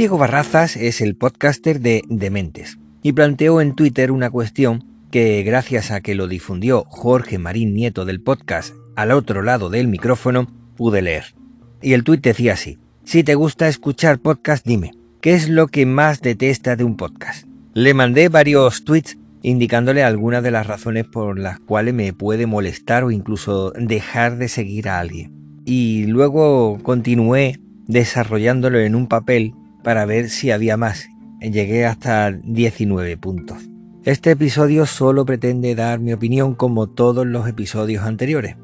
Diego Barrazas es el podcaster de Dementes y planteó en Twitter una cuestión que gracias a que lo difundió Jorge Marín Nieto del podcast al otro lado del micrófono pude leer. Y el tuit decía así, si te gusta escuchar podcast dime, ¿qué es lo que más detesta de un podcast? Le mandé varios tweets indicándole algunas de las razones por las cuales me puede molestar o incluso dejar de seguir a alguien. Y luego continué desarrollándolo en un papel para ver si había más. Llegué hasta 19 puntos. Este episodio solo pretende dar mi opinión como todos los episodios anteriores.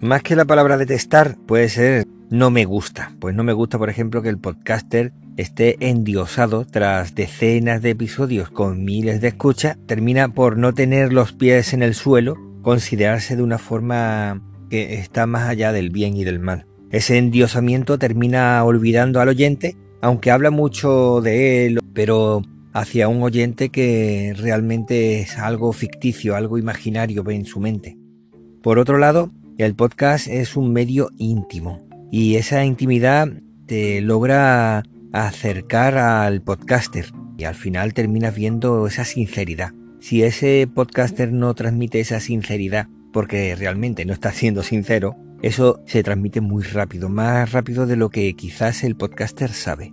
Más que la palabra detestar, puede ser no me gusta. Pues no me gusta, por ejemplo, que el podcaster esté endiosado tras decenas de episodios con miles de escuchas, termina por no tener los pies en el suelo, considerarse de una forma que está más allá del bien y del mal. Ese endiosamiento termina olvidando al oyente aunque habla mucho de él, pero hacia un oyente que realmente es algo ficticio, algo imaginario en su mente. Por otro lado, el podcast es un medio íntimo y esa intimidad te logra acercar al podcaster y al final terminas viendo esa sinceridad. Si ese podcaster no transmite esa sinceridad porque realmente no está siendo sincero, eso se transmite muy rápido, más rápido de lo que quizás el podcaster sabe.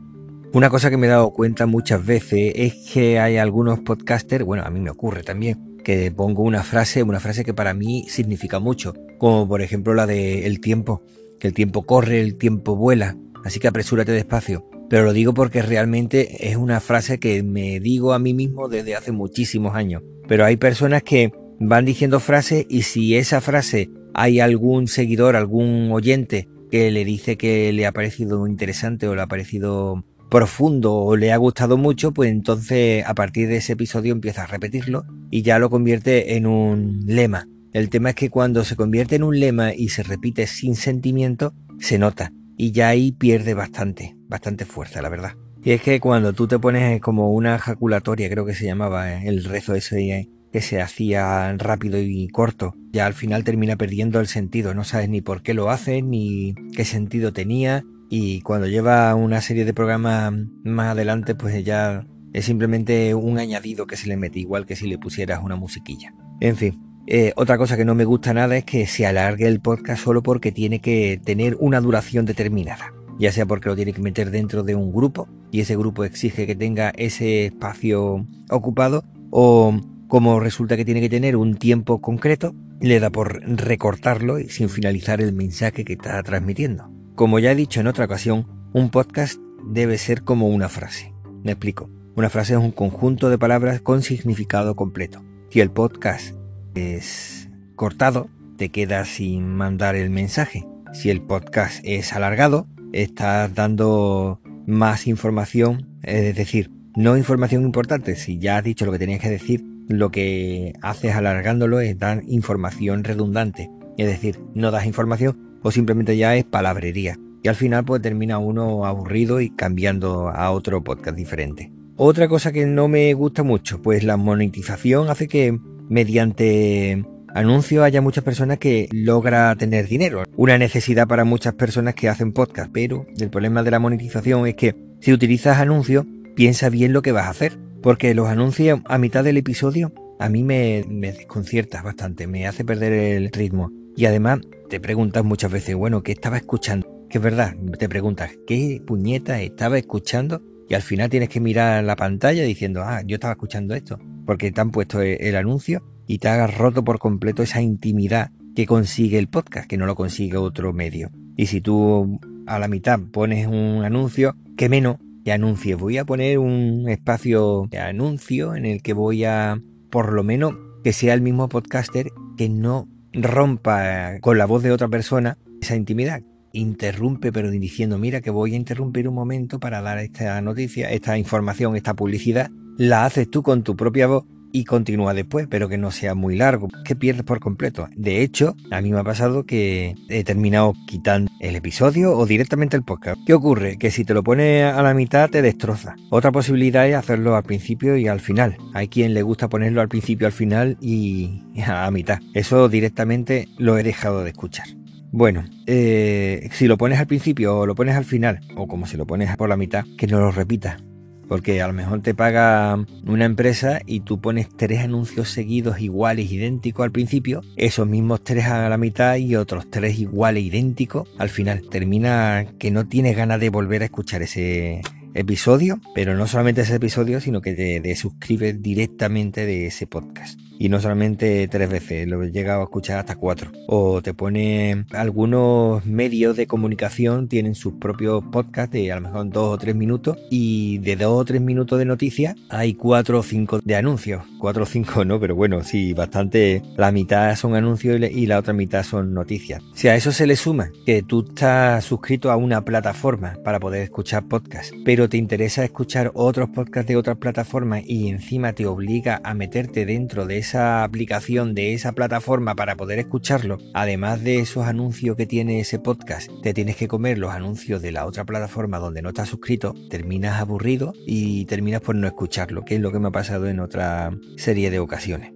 Una cosa que me he dado cuenta muchas veces es que hay algunos podcasters, bueno, a mí me ocurre también, que pongo una frase, una frase que para mí significa mucho, como por ejemplo la de el tiempo, que el tiempo corre, el tiempo vuela, así que apresúrate despacio. Pero lo digo porque realmente es una frase que me digo a mí mismo desde hace muchísimos años. Pero hay personas que van diciendo frases y si esa frase hay algún seguidor, algún oyente que le dice que le ha parecido interesante o le ha parecido profundo o le ha gustado mucho, pues entonces a partir de ese episodio empieza a repetirlo y ya lo convierte en un lema. El tema es que cuando se convierte en un lema y se repite sin sentimiento, se nota y ya ahí pierde bastante, bastante fuerza, la verdad. Y es que cuando tú te pones como una ejaculatoria, creo que se llamaba eh, el rezo ese eh, que se hacía rápido y corto, ya al final termina perdiendo el sentido, no sabes ni por qué lo haces, ni qué sentido tenía, y cuando lleva una serie de programas más adelante, pues ya es simplemente un añadido que se le mete, igual que si le pusieras una musiquilla. En fin, eh, otra cosa que no me gusta nada es que se alargue el podcast solo porque tiene que tener una duración determinada. Ya sea porque lo tiene que meter dentro de un grupo y ese grupo exige que tenga ese espacio ocupado o como resulta que tiene que tener un tiempo concreto, le da por recortarlo y sin finalizar el mensaje que está transmitiendo. Como ya he dicho en otra ocasión, un podcast debe ser como una frase. Me explico. Una frase es un conjunto de palabras con significado completo. Si el podcast es cortado, te quedas sin mandar el mensaje. Si el podcast es alargado, estás dando más información, es decir, no información importante. Si ya has dicho lo que tenías que decir, lo que haces alargándolo es dar información redundante. Es decir, no das información o simplemente ya es palabrería. Y al final pues termina uno aburrido y cambiando a otro podcast diferente. Otra cosa que no me gusta mucho, pues la monetización hace que mediante anuncios haya muchas personas que logra tener dinero. Una necesidad para muchas personas que hacen podcast, pero el problema de la monetización es que si utilizas anuncios, piensa bien lo que vas a hacer. Porque los anuncios a mitad del episodio a mí me, me desconcierta bastante, me hace perder el ritmo. Y además te preguntas muchas veces, bueno, ¿qué estaba escuchando? Que es verdad, te preguntas, ¿qué puñeta estaba escuchando? Y al final tienes que mirar la pantalla diciendo, ah, yo estaba escuchando esto, porque te han puesto e-, el, anuncio y te hagas roto por completo esa intimidad que consigue el podcast, que no lo consigue otro medio. Y si tú a la mitad pones un anuncio, que menos que anuncie. Voy a poner un espacio de anuncio en el que voy a, por lo menos, que sea el mismo podcaster que no rompa con la voz de otra persona esa intimidad. Interrumpe, pero diciendo, mira que voy a interrumpir un momento para dar esta noticia, esta información, esta publicidad. La haces tú con tu propia voz y continúa después, pero que no sea muy largo, que pierdes por completo. De hecho, a mí me ha pasado que he terminado quitando el episodio o directamente el podcast. ¿Qué ocurre? Que si te lo pones a la mitad te destroza. Otra posibilidad es hacerlo al principio y al final. Hay quien le gusta ponerlo al principio, al final y a mitad. Eso directamente lo he dejado de escuchar. Bueno, eh, si lo pones al principio o lo pones al final, o como si lo pones por la mitad, que no lo repitas porque a lo mejor te paga una empresa y tú pones tres anuncios seguidos iguales, idénticos al principio, esos mismos tres a la mitad y otros tres iguales, idénticos al final. Termina que no tienes ganas de volver a escuchar ese episodio, pero no solamente ese episodio, sino que te, te suscribes directamente de ese podcast y no solamente tres veces, lo he llegado a escuchar hasta cuatro. O te pone algunos medios de comunicación tienen sus propios podcasts de a lo mejor dos o tres minutos y de dos o tres minutos de noticias hay cuatro o cinco de anuncios. Cuatro o cinco no, pero bueno, sí, bastante. La mitad son anuncios y la otra mitad son noticias. Si a eso se le suma que tú estás suscrito a una plataforma para poder escuchar podcasts, pero te interesa escuchar otros podcasts de otras plataformas y encima te obliga a meterte dentro de esa esa aplicación de esa plataforma para poder escucharlo, además de esos anuncios que tiene ese podcast, te tienes que comer los anuncios de la otra plataforma donde no estás suscrito, terminas aburrido y terminas por no escucharlo, que es lo que me ha pasado en otra serie de ocasiones.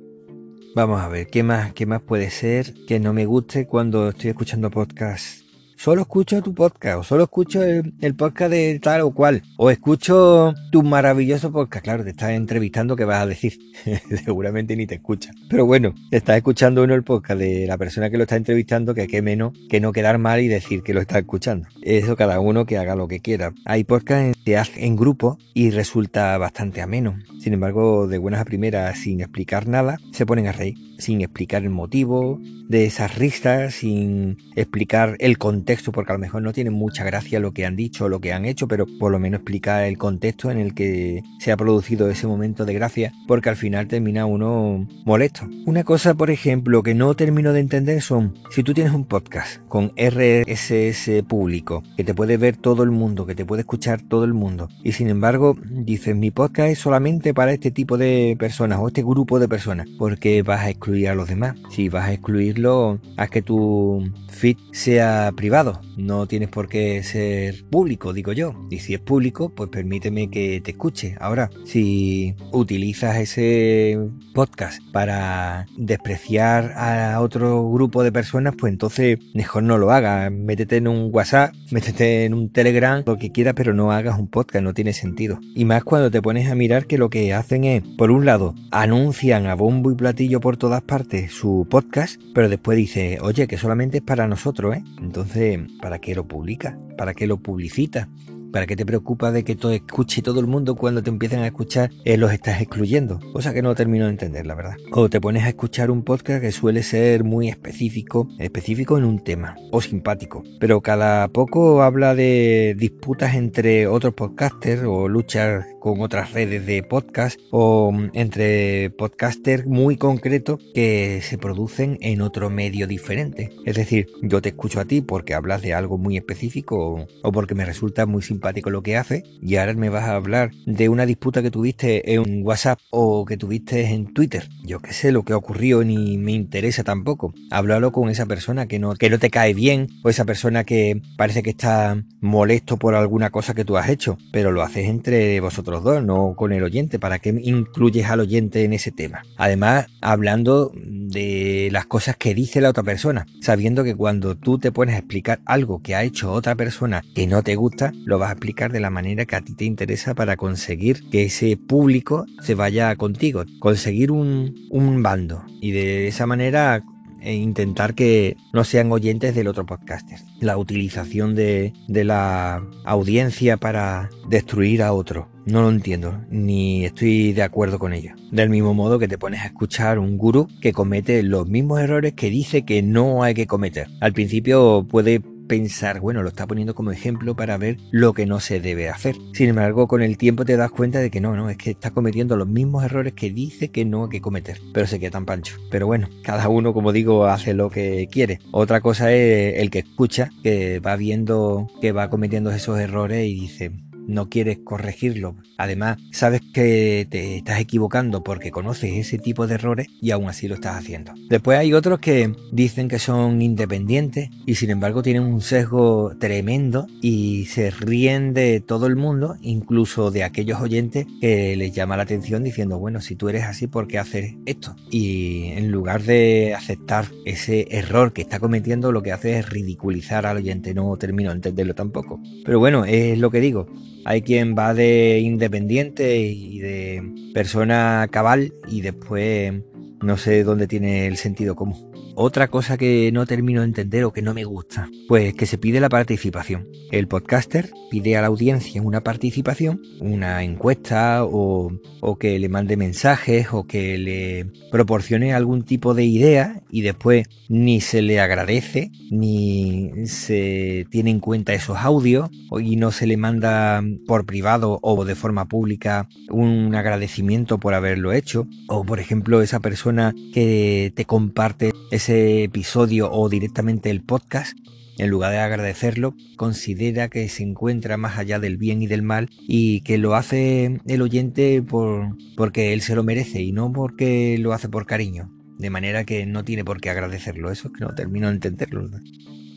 Vamos a ver, ¿qué más, qué más puede ser que no me guste cuando estoy escuchando podcast solo escucho tu podcast, o solo escucho el, podcast de tal o cual, o escucho tu maravilloso podcast. Claro, te estás entrevistando, ¿qué vas a decir? Seguramente ni te escucha. Pero bueno, estás escuchando uno el podcast de la persona que lo está entrevistando, que qué menos que no quedar mal y decir que lo está escuchando. Eso cada uno que haga lo que quiera. Hay podcasts que hacen en grupo y resulta bastante ameno. Sin embargo, de buenas a primeras, sin explicar nada, se ponen a reír, sin explicar el motivo de esas risas, sin explicar el contexto, porque a lo mejor no tiene mucha gracia lo que han dicho o lo que han hecho, pero por lo menos explicar el contexto en el que se ha producido ese momento de gracia, porque al final termina uno molesto. Una cosa, por ejemplo, que no termino de entender son, si tú tienes un podcast con RSS público, que te puede ver todo el mundo, que te puede escuchar todo el mundo, y sin embargo dices, mi podcast es solamente para este tipo de personas o este grupo de personas, porque vas a excluir a los demás. Si vas a excluirlo, haz que tu feed sea privado, no tienes por qué ser público, digo yo. Y si es público, pues permíteme que te escuche. Ahora, si utilizas ese podcast para despreciar a otro grupo de personas, pues entonces mejor no lo hagas. Métete en un WhatsApp, métete en un Telegram, lo que quieras, pero no hagas un podcast, no tiene sentido. Y más cuando te pones a mirar que lo que hacen es, por un lado, anuncian a bombo y platillo por todas partes su podcast, pero después dice, oye, que solamente es para nosotros, ¿eh? Entonces, ¿para qué lo publica? ¿Para qué lo publicita? ¿Para qué te preocupa de que todo escuche todo el mundo cuando te empiezan a escuchar eh, los estás excluyendo? Cosa que no termino de entender, la verdad. O te pones a escuchar un podcast que suele ser muy específico, específico en un tema, o simpático. Pero cada poco habla de disputas entre otros podcasters o luchas con otras redes de podcast o mm, entre podcasters muy concretos que se producen en otro medio diferente. Es decir, yo te escucho a ti porque hablas de algo muy específico o, porque me resulta muy simpático lo que hace y ahora me vas a hablar de una disputa que tuviste en WhatsApp o que tuviste en Twitter. Yo qué sé lo que ha ocurrido ni me interesa tampoco. Háblalo con esa persona que no, que no te cae bien o esa persona que parece que está molesto por alguna cosa que tú has hecho, pero lo haces entre vosotros dos, no con el oyente. ¿Para qué incluyes al oyente en ese tema? Además, hablando de las cosas que dice la otra persona, sabiendo que cuando tú te pones a explicar algo que ha hecho otra persona que no te gusta, lo vas a explicar de la manera que a ti te interesa para conseguir que ese público se vaya contigo, conseguir un, un bando y de esa manera e intentar que no sean oyentes del otro podcaster. La utilización de, de la audiencia para destruir a otro. No lo entiendo, ni estoy de acuerdo con ello. Del mismo modo que te pones a escuchar un gurú que comete los mismos errores que dice que no hay que cometer. Al principio puede pensar, bueno, lo está poniendo como ejemplo para ver lo que no se debe hacer. Sin embargo, con el tiempo te das cuenta de que no, no, es que está cometiendo los mismos errores que dice que no hay que cometer, pero se queda tan pancho. Pero bueno, cada uno, como digo, hace lo que quiere. Otra cosa es el que escucha, que va viendo que va cometiendo esos errores y dice, no quieres corregirlo. Además, sabes que te estás equivocando porque conoces ese tipo de errores y aún así lo estás haciendo. Después hay otros que dicen que son independientes y sin embargo tienen un sesgo tremendo y se ríen de todo el mundo, incluso de aquellos oyentes que les llama la atención diciendo, bueno, si tú eres así, ¿por qué hacer esto? Y en lugar de aceptar ese error que está cometiendo, lo que hace es ridiculizar al oyente. No termino de entenderlo tampoco. Pero bueno, es lo que digo. Hay quien va de independiente y de persona cabal y después no sé dónde tiene el sentido común. Otra cosa que no termino de entender o que no me gusta, pues que se pide la participación. El podcaster pide a la audiencia una participación, una encuesta o, que le mande mensajes o que le proporcione algún tipo de idea y después ni se le agradece ni se tiene en cuenta esos audios y no se le manda por privado o de forma pública un agradecimiento por haberlo hecho o por ejemplo esa persona que te comparte ese episodio o directamente el podcast, en lugar de agradecerlo, considera que se encuentra más allá del bien y del mal y que lo hace el oyente por, porque él se lo merece y no porque lo hace por cariño. De manera que no tiene por qué agradecerlo. Eso es que no termino de entenderlo.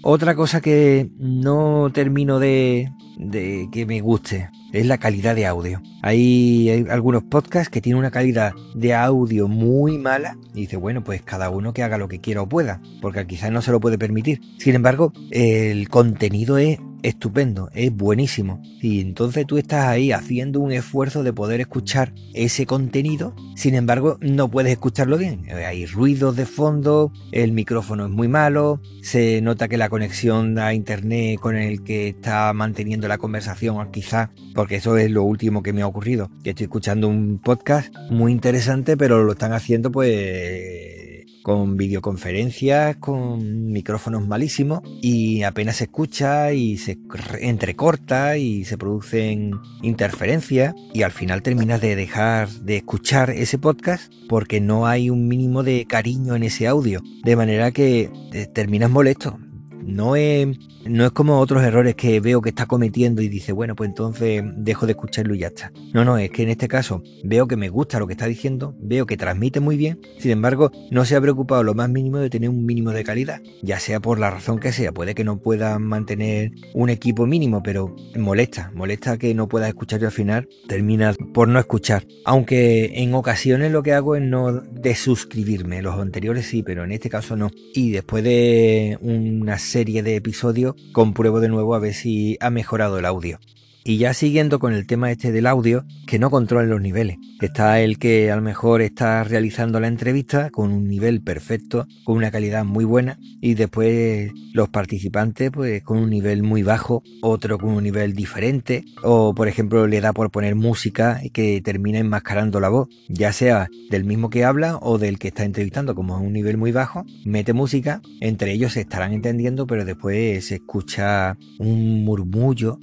Otra cosa que no termino de, de que me guste es la calidad de audio. Hay, algunos podcasts que tienen una calidad de audio muy mala y dice, bueno, pues cada uno que haga lo que quiera o pueda, porque quizás no se lo puede permitir. Sin embargo, el contenido es estupendo, es buenísimo. Y entonces tú estás ahí haciendo un esfuerzo de poder escuchar ese contenido, sin embargo no puedes escucharlo bien. Hay ruidos de fondo, el micrófono es muy malo, se nota que la conexión a internet con el que está manteniendo la conversación quizás, porque eso es lo último que me ha ocurrido, que estoy escuchando un podcast muy interesante, pero lo están haciendo pues con videoconferencias, con micrófonos malísimos y apenas se escucha y se entrecorta y se producen interferencias y al final terminas de dejar de escuchar ese podcast porque no hay un mínimo de cariño en ese audio, de manera que terminas molesto. No es, no es como otros errores que veo que está cometiendo y dice, bueno, pues entonces dejo de escucharlo y ya está. No, no, es que en este caso veo que me gusta lo que está diciendo, veo que transmite muy bien, sin embargo, no se ha preocupado lo más mínimo de tener un mínimo de calidad, ya sea por la razón que sea, puede que no pueda mantener un equipo mínimo, pero molesta, molesta que no puedas escuchar y al final terminas por no escuchar. Aunque en ocasiones lo que hago es no desuscribirme, los anteriores sí, pero en este caso no. Y después de una serie de episodios compruebo de nuevo a ver si ha mejorado el audio. Y ya siguiendo con el tema este del audio, que no controlen los niveles. Está el que a lo mejor está realizando la entrevista con un nivel perfecto, con una calidad muy buena, y después los participantes pues con un nivel muy bajo, otro con un nivel diferente, o por ejemplo le da por poner música que termina enmascarando la voz, ya sea del mismo que habla o del que está entrevistando, como es un nivel muy bajo, mete música, entre ellos se estarán entendiendo, pero después se escucha un murmullo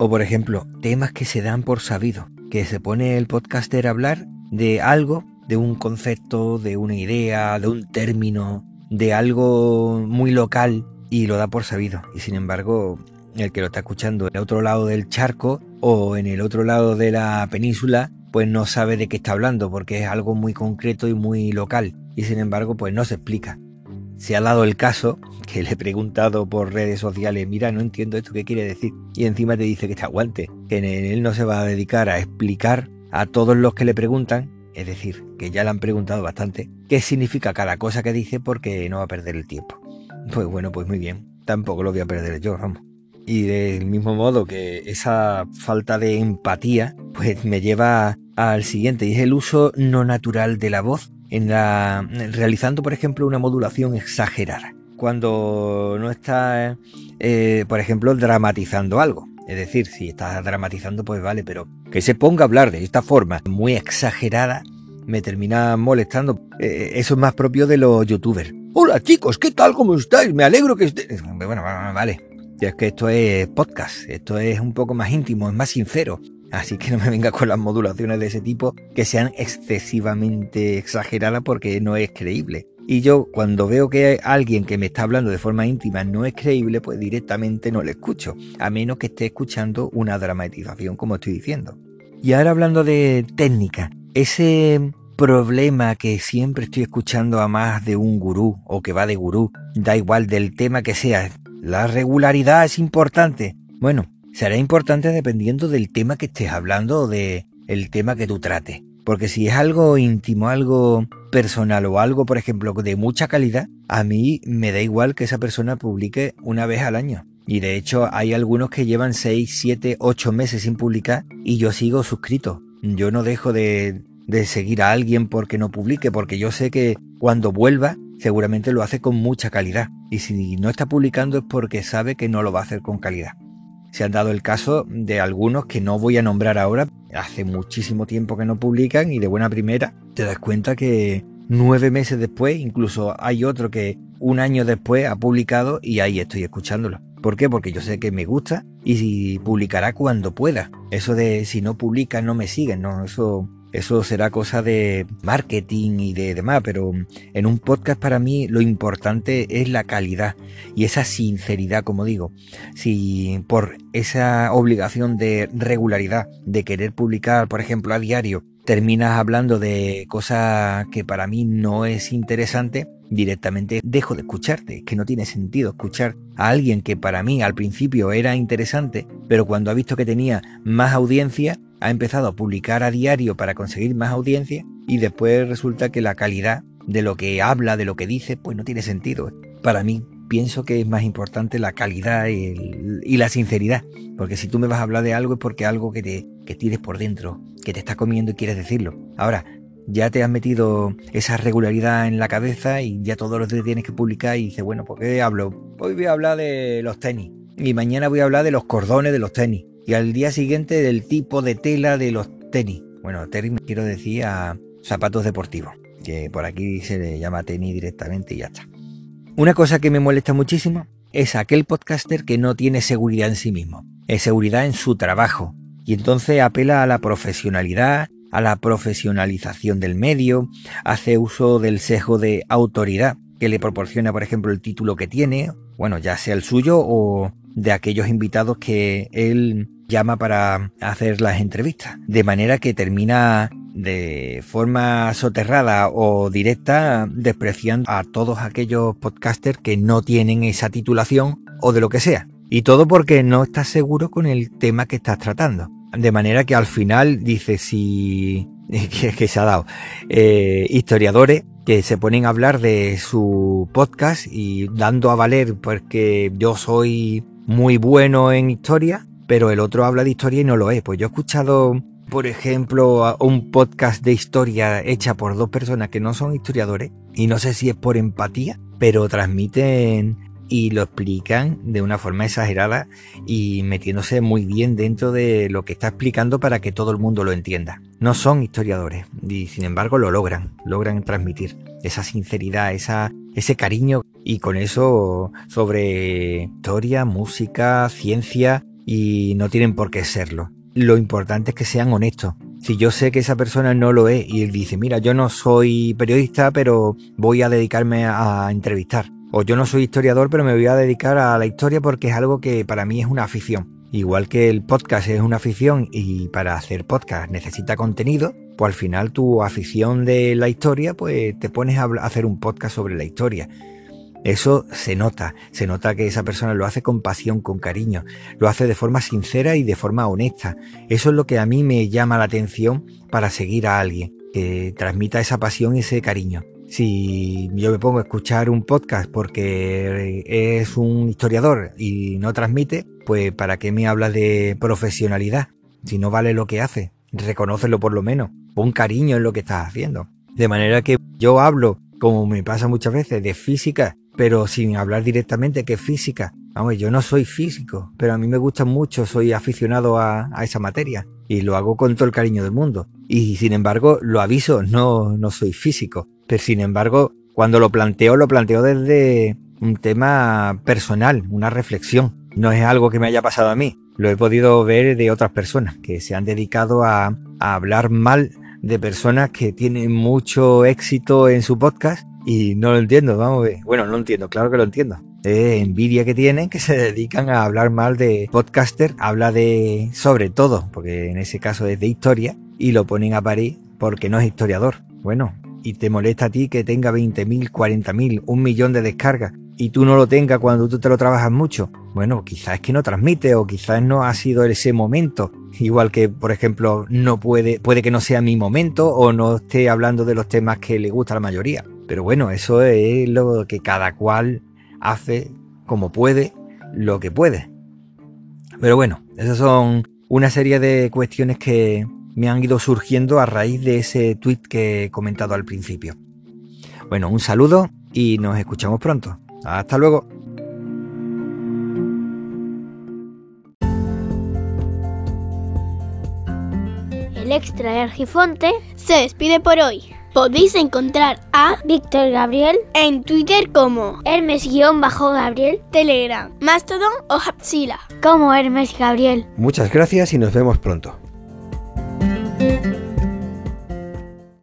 o por ejemplo, temas que se dan por sabido, que se pone el podcaster a hablar de algo, de un concepto, de una idea, de un término, de algo muy local y lo da por sabido. Y sin embargo, el que lo está escuchando en el otro lado del charco o en el otro lado de la península, pues no sabe de qué está hablando porque es algo muy concreto y muy local. Y sin embargo, pues no se explica se ha dado el caso que le he preguntado por redes sociales, mira, no entiendo esto, ¿qué quiere decir? Y encima te dice que te aguante, que él no se va a dedicar a explicar a todos los que le preguntan, es decir, que ya le han preguntado bastante, qué significa cada cosa que dice porque no va a perder el tiempo. Pues bueno, pues muy bien, tampoco lo voy a perder yo, vamos. Y del mismo modo que esa falta de empatía, pues me lleva al siguiente, y es el uso no natural de la voz en la, realizando, por ejemplo, una modulación exagerada. Cuando no está, eh, por ejemplo, dramatizando algo. Es decir, si estás dramatizando, pues vale, pero que se ponga a hablar de esta forma muy exagerada me termina molestando. Eh, eso es más propio de los youtubers. Hola chicos, ¿qué tal? ¿Cómo estáis? Me alegro que estéis. Bueno, vale. Es que esto es podcast, esto es un poco más íntimo, es más sincero. Así que no me venga con las modulaciones de ese tipo que sean excesivamente exageradas porque no es creíble. Y yo cuando veo que alguien que me está hablando de forma íntima no es creíble, pues directamente no le escucho, a menos que esté escuchando una dramatización como estoy diciendo. Y ahora hablando de técnica, ese problema que siempre estoy escuchando a más de un gurú o que va de gurú, da igual del tema que sea, la regularidad es importante. Bueno, será importante dependiendo del tema que estés hablando o de el tema que tú trates. Porque si es algo íntimo, algo personal o algo, por ejemplo, de mucha calidad, a mí me da igual que esa persona publique una vez al año. Y de hecho hay algunos que llevan 6, 7, 8 meses sin publicar y yo sigo suscrito. Yo no dejo de, de seguir a alguien porque no publique, porque yo sé que cuando vuelva seguramente lo hace con mucha calidad. Y si no está publicando es porque sabe que no lo va a hacer con calidad. Se han dado el caso de algunos que no voy a nombrar ahora, hace muchísimo tiempo que no publican y de buena primera te das cuenta que nueve meses después, incluso hay otro que un año después ha publicado y ahí estoy escuchándolo. ¿Por qué? Porque yo sé que me gusta y publicará cuando pueda. Eso de si no publica no me siguen, no, eso eso será cosa de marketing y de demás, pero en un podcast para mí lo importante es la calidad y esa sinceridad, como digo. Si por esa obligación de regularidad, de querer publicar, por ejemplo, a diario, terminas hablando de cosas que para mí no es interesante, directamente dejo de escucharte. Es que no tiene sentido escuchar a alguien que para mí al principio era interesante, pero cuando ha visto que tenía más audiencia, ha empezado a publicar a diario para conseguir más audiencia y después resulta que la calidad de lo que habla, de lo que dice, pues no tiene sentido. Para mí pienso que es más importante la calidad y, la sinceridad, porque si tú me vas a hablar de algo es porque algo que te que tires por dentro, que te está comiendo y quieres decirlo. Ahora, ya te has metido esa regularidad en la cabeza y ya todos los días tienes que publicar y dices, bueno, ¿por qué hablo? Hoy voy a hablar de los tenis y mañana voy a hablar de los cordones de los tenis y al día siguiente del tipo de tela de los tenis. Bueno, tenis me quiero decir a zapatos deportivos, que por aquí se le llama tenis directamente y ya está. Una cosa que me molesta muchísimo es aquel podcaster que no tiene seguridad en sí mismo, es seguridad en su trabajo, y entonces apela a la profesionalidad, a la profesionalización del medio, hace uso del sesgo de autoridad que le proporciona, por ejemplo, el título que tiene, bueno, ya sea el suyo o de aquellos invitados que él llama para hacer las entrevistas. De manera que termina de forma soterrada o directa despreciando a todos aquellos podcasters que no tienen esa titulación o de lo que sea. Y todo porque no estás seguro con el tema que estás tratando. De manera que al final dice si que, se ha dado eh, historiadores que se ponen a hablar de su podcast y dando a valer porque yo soy muy bueno en historia, pero el otro habla de historia y no lo es. Pues yo he escuchado, por ejemplo, un podcast de historia hecha por dos personas que no son historiadores y no sé si es por empatía, pero transmiten y lo explican de una forma exagerada y metiéndose muy bien dentro de lo que está explicando para que todo el mundo lo entienda. No son historiadores y sin embargo lo logran, logran transmitir esa sinceridad, esa, ese cariño y con eso sobre historia, música, ciencia y no tienen por qué serlo. Lo importante es que sean honestos. Si yo sé que esa persona no lo es y él dice, mira, yo no soy periodista, pero voy a dedicarme a entrevistar. O yo no soy historiador, pero me voy a dedicar a la historia porque es algo que para mí es una afición. Igual que el podcast es una afición y para hacer podcast necesita contenido, pues al final tu afición de la historia, pues te pones a hacer un podcast sobre la historia. Eso se nota, se nota que esa persona lo hace con pasión, con cariño, lo hace de forma sincera y de forma honesta. Eso es lo que a mí me llama la atención para seguir a alguien, que transmita esa pasión y ese cariño. Si yo me pongo a escuchar un podcast porque es un historiador y no transmite, pues ¿para qué me habla de profesionalidad? Si no vale lo que hace, reconócelo por lo menos, pon cariño en lo que estás haciendo. De manera que yo hablo, como me pasa muchas veces, de física pero sin hablar directamente que física. Vamos, yo no soy físico, pero a mí me gusta mucho, soy aficionado a, esa materia y lo hago con todo el cariño del mundo. Y sin embargo, lo aviso, no, no soy físico. Pero sin embargo, cuando lo planteo, lo planteo desde un tema personal, una reflexión. no es algo que me haya pasado a mí, lo he podido ver de otras personas que se han dedicado a, hablar mal de personas que tienen mucho éxito en su podcast y no lo entiendo, vamos a ver. Bueno, no lo entiendo, claro que lo entiendo. Es envidia que tienen que se dedican a hablar mal de podcaster, habla de sobre todo, porque en ese caso es de historia, y lo ponen a parir porque no es historiador. Bueno, y te molesta a ti que tenga 20.000, 40.000, un millón de descargas y tú no lo tengas cuando tú te lo trabajas mucho. Bueno, quizás es que no transmite o quizás no ha sido ese momento. Igual que, por ejemplo, no puede, puede que no sea mi momento o no esté hablando de los temas que le gusta a la mayoría. Pero bueno, eso es lo que cada cual hace como puede, lo que puede. Pero bueno, esas son una serie de cuestiones que me han ido surgiendo a raíz de ese tweet que he comentado al principio. Bueno, un saludo y nos escuchamos pronto. Hasta luego. El extra de Argifonte se despide por hoy. Podéis encontrar a Víctor Gabriel en Twitter como Hermes-Gabriel, Telegram, Mastodon o Hapsila como Hermes Gabriel. Muchas gracias y nos vemos pronto.